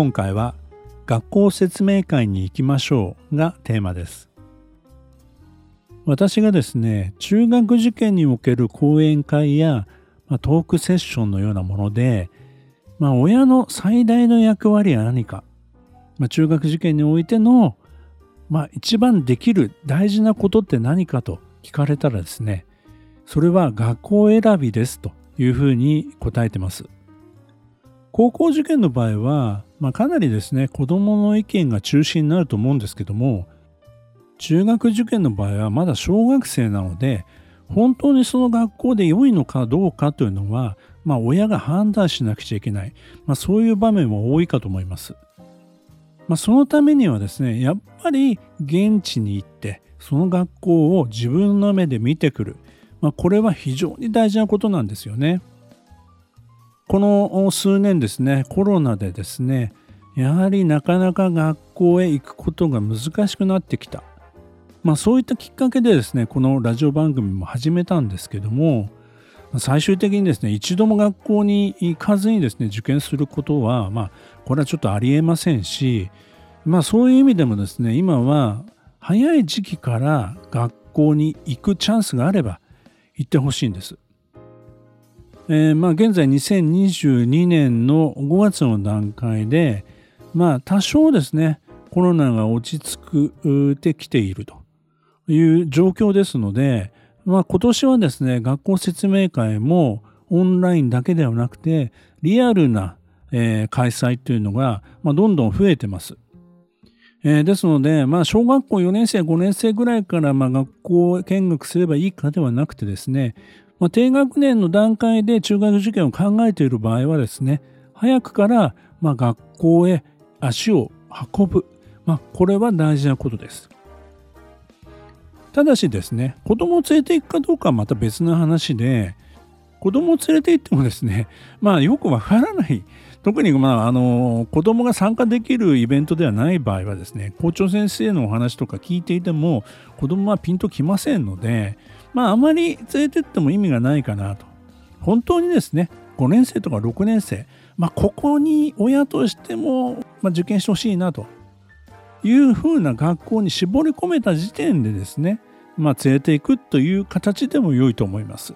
今回は学校説明会に行きましょうがテーマです。私がですね中学受験における講演会や、まあ、トークセッションのようなもので、まあ、親の最大の役割は何か、まあ、中学受験においての、まあ、一番できる大事なことって何かと聞かれたらですねそれは学校選びですというふうに答えてます。高校受験の場合は、まあ、かなりですね子どもの意見が中心になると思うんですけども中学受験の場合はまだ小学生なので本当にその学校で良いのかどうかというのは、まあ、親が判断しなくちゃいけない、まあ、そういう場面も多いかと思います。まあ、そのためにはですねやっぱり現地に行ってその学校を自分の目で見てくる、まあ、これは非常に大事なことなんですよね。この数年ですねコロナでですねやはりなかなか学校へ行くことが難しくなってきたまあそういったきっかけでですねこのラジオ番組も始めたんですけども最終的にですね一度も学校に行かずにですね受験することはまあこれはちょっとありえませんしまあそういう意味でもですね今は早い時期から学校に行くチャンスがあれば行ってほしいんです。えー、まあ現在2022年の5月の段階でまあ多少ですねコロナが落ち着くてきているという状況ですので、まあ、今年はですね学校説明会もオンラインだけではなくてリアルな、えー、開催というのが、まあ、どんどん増えてます。えー、ですので、まあ、小学校4年生5年生ぐらいからまあ学校見学すればいいかではなくてですね、まあ、低学年の段階で中学受験を考えている場合はですね早くからま学校へ足を運ぶ、まあ、これは大事なことです。ただしですね、子供を連れて行くかどうかはまた別の話で、子供を連れて行ってもですね、まあよくわからない、特にまああの子供が参加できるイベントではない場合はですね、校長先生のお話とか聞いていても、子供はピンときませんので、まああまり連れてっても意味がないかなと。本当にですね、5年生とか6年生、まあここに親としても、受験してほしいなというふうな学校に絞り込めた時点でですね、まあ、連れていくという形でも良いと思います。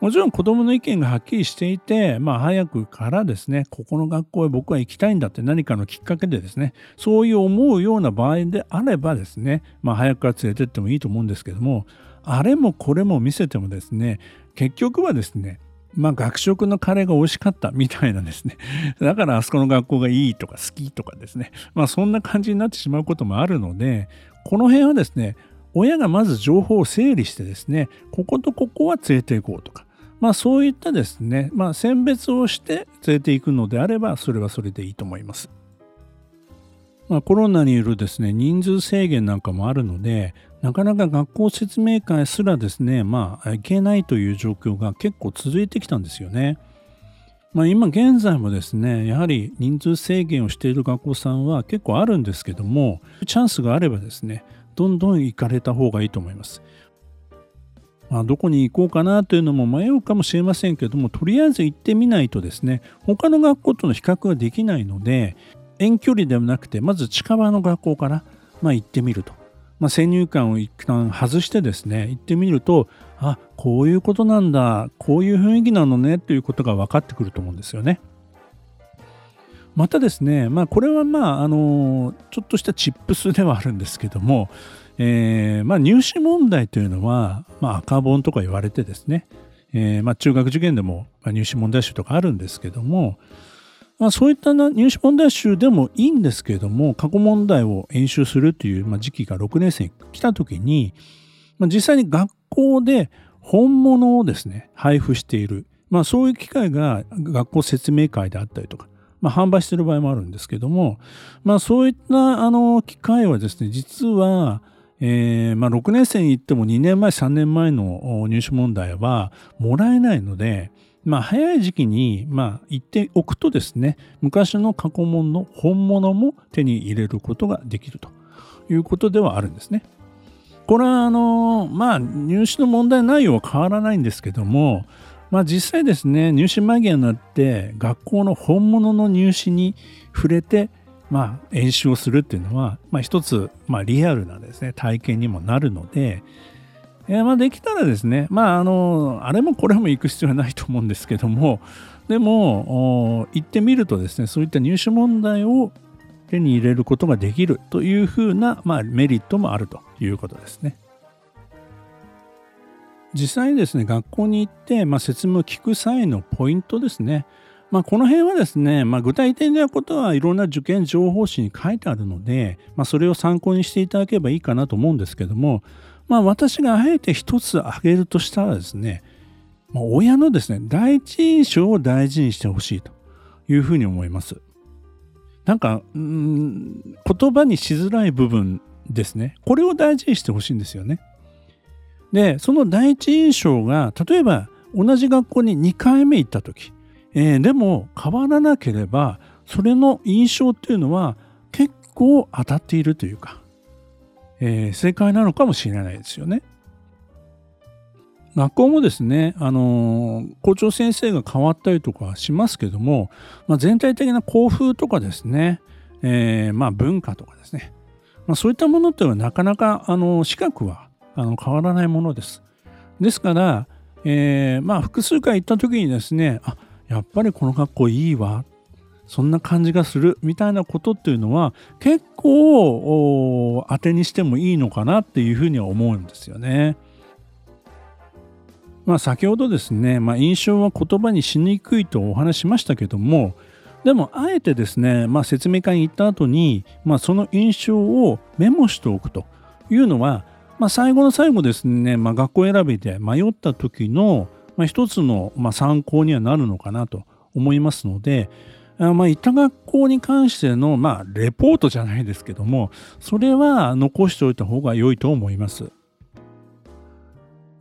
もちろん子供の意見がはっきりしていて、まあ早くからですね、ここの学校へ僕は行きたいんだって何かのきっかけでですね、そういう思うような場合であればですね、まあ早くから連れてってもいいと思うんですけども、あれもこれも見せてもですね、結局はですね、まあ学食のカレーが美味しかったみたいなですね。だからあそこの学校がいいとか好きとかですね。まあそんな感じになってしまうこともあるので、この辺はですね、親がまず情報を整理してですね、こことここは連れて行こうとか、まあそういったですね、まあ選別をして連れて行くのであれば、それはそれでいいと思います。まあ、コロナによるですね、人数制限なんかもあるので、なかなか学校説明会すらですね、まあ、いけないという状況が結構続いてきたんですよね。まあ、今現在もですね、やはり人数制限をしている学校さんは結構あるんですけども、チャンスがあればですね、どんどん行かれた方がいいと思います。まあ、どこに行こうかなというのも迷うかもしれませんけども、とりあえず行ってみないとですね、他の学校との比較ができないので、遠距離ではなくて、まず近場の学校から、まあ、行ってみると。まあ、先入観を一旦外してですね、行ってみると、あ、こういうことなんだ、こういう雰囲気なのねということが分かってくると思うんですよね。またですね、まあ、これはまあ、あの、ちょっとしたチップスではあるんですけども、えー、まあ、入試問題というのは、まあ、赤本とか言われてですね、えー、ま、中学受験でも入試問題集とかあるんですけども、まあ、そういった入試問題集でもいいんですけれども、過去問題を演習するという、まあ、時期が6年生に来た時に、まあ、実際に学校で本物をですね、配布している、まあ、そういう機会が学校説明会であったりとか、まあ、販売している場合もあるんですけども、まあ、そういったあの機械はですね実は、えーまあ、6年生に行っても2年前3年前の入試問題はもらえないので、まあ、早い時期に、まあ、行っておくとですね昔の過去問の本物も手に入れることができるということではあるんですね。これはあのまあ入試の問題内容は変わらないんですけどもまあ実際ですね入試間際になって学校の本物の入試に触れてまあ演習をするっていうのは、まあ、一つ、まあ、リアルなですね体験にもなるので、えー、まあできたらですねまああのあれもこれも行く必要はないと思うんですけどもでも行ってみるとですねそういった入試問題を手に入れることができるというふうな、まあ、メリットもあるということですね。実際にですね学校に行って、まあ、説明を聞く際のポイントですね。まあ、この辺はですね、まあ、具体的なことはいろんな受験情報誌に書いてあるので、まあ、それを参考にしていただければいいかなと思うんですけども、まあ、私があえて一つ挙げるとしたらですね、まあ、親のですね第一印象を大事にしてほしいというふうに思います。なんか、ん、言葉にしづらい部分ですね。これを大事にしてほしいんですよね。で、その第一印象が、例えば同じ学校に2回目行った時、えー、でも変わらなければ、それの印象っていうのは結構当たっているというか、えー、正解なのかもしれないですよね。学校もですね、あの校長先生が変わったりとかしますけども、まあ、全体的な校風とかですね、えー、まあ文化とかですね、まあ、そういったものっていうのはなかなかあの資格はあの変わらないものです。ですから、え、まあ複数回行った時にですね、あやっぱりこの学校いいわ、そんな感じがするみたいなことっていうのは結構当てにしてもいいのかなっていうふうには思うんですよね。まあ、先ほどですね、まあ、印象は言葉にしにくいとお話しましたけどもでもあえてですね、まあ、説明会に行った後に、まあ、その印象をメモしておくというのは、まあ、最後の最後ですね、まあ、学校選びで迷った時の、まあ、一つの、まあ、参考にはなるのかなと思いますので、まあ、行った学校に関しての、まあ、レポートじゃないですけども、それは残しておいた方が良いと思います。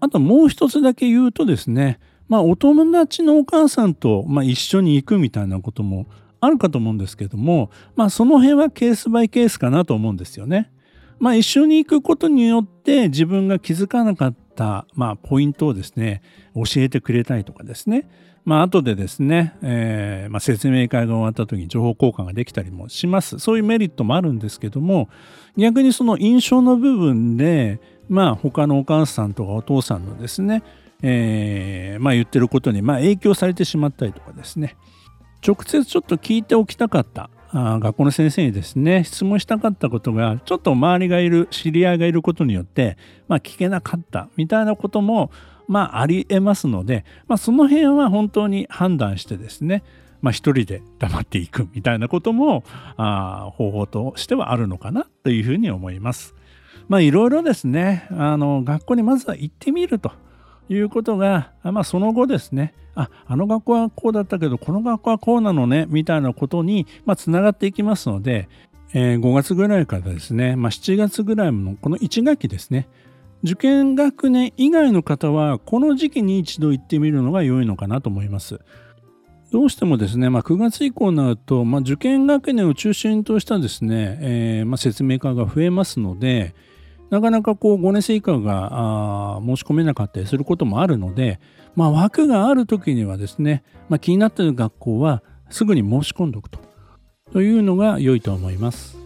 あともう一つだけ言うとですね、まあお友達のお母さんと、まあ、一緒に行くみたいなこともあるかと思うんですけども、まあその辺はケースバイケースかなと思うんですよね。まあ一緒に行くことによって自分が気づかなかっ、まあ、ポイントをですね、教えてくれたりとかですね、まあ後でですね、えーまあ、説明会が終わった時に情報交換ができたりもします。そういうメリットもあるんですけども、逆にその印象の部分で、まあ他のお母さんとかお父さんのですね、えー、まあ言ってることにま影響されてしまったりとかですね。直接ちょっと聞いておきたかった。あ学校の先生にですね質問したかったことがちょっと周りがいる知り合いがいることによってまあ聞けなかったみたいなこともまあありえますので、まあ、その辺は本当に判断してですねまあ、一人で黙っていくみたいなこともあ方法としてはあるのかなというふうに思います。まあいろいろですね、あの学校にまずは行ってみるということが、まあその後ですね、あ、あの学校はこうだったけど、この学校はこうなのね、みたいなことに、まあ、つながっていきますので、えー、5月ぐらいからですね、まあ、7月ぐらいのこの1学期ですね、受験学年以外の方は、この時期に一度行ってみるのが良いのかなと思います。どうしてもですね、まあ、9月以降になると、まあ、受験学年を中心としたですね、えーまあ、説明会が増えますので、なかなかこう5年生以下が申し込めなかったりすることもあるので、まあ、枠がある時にはですね、まあ、気になっている学校はすぐに申し込んでおくとというのが良いと思います。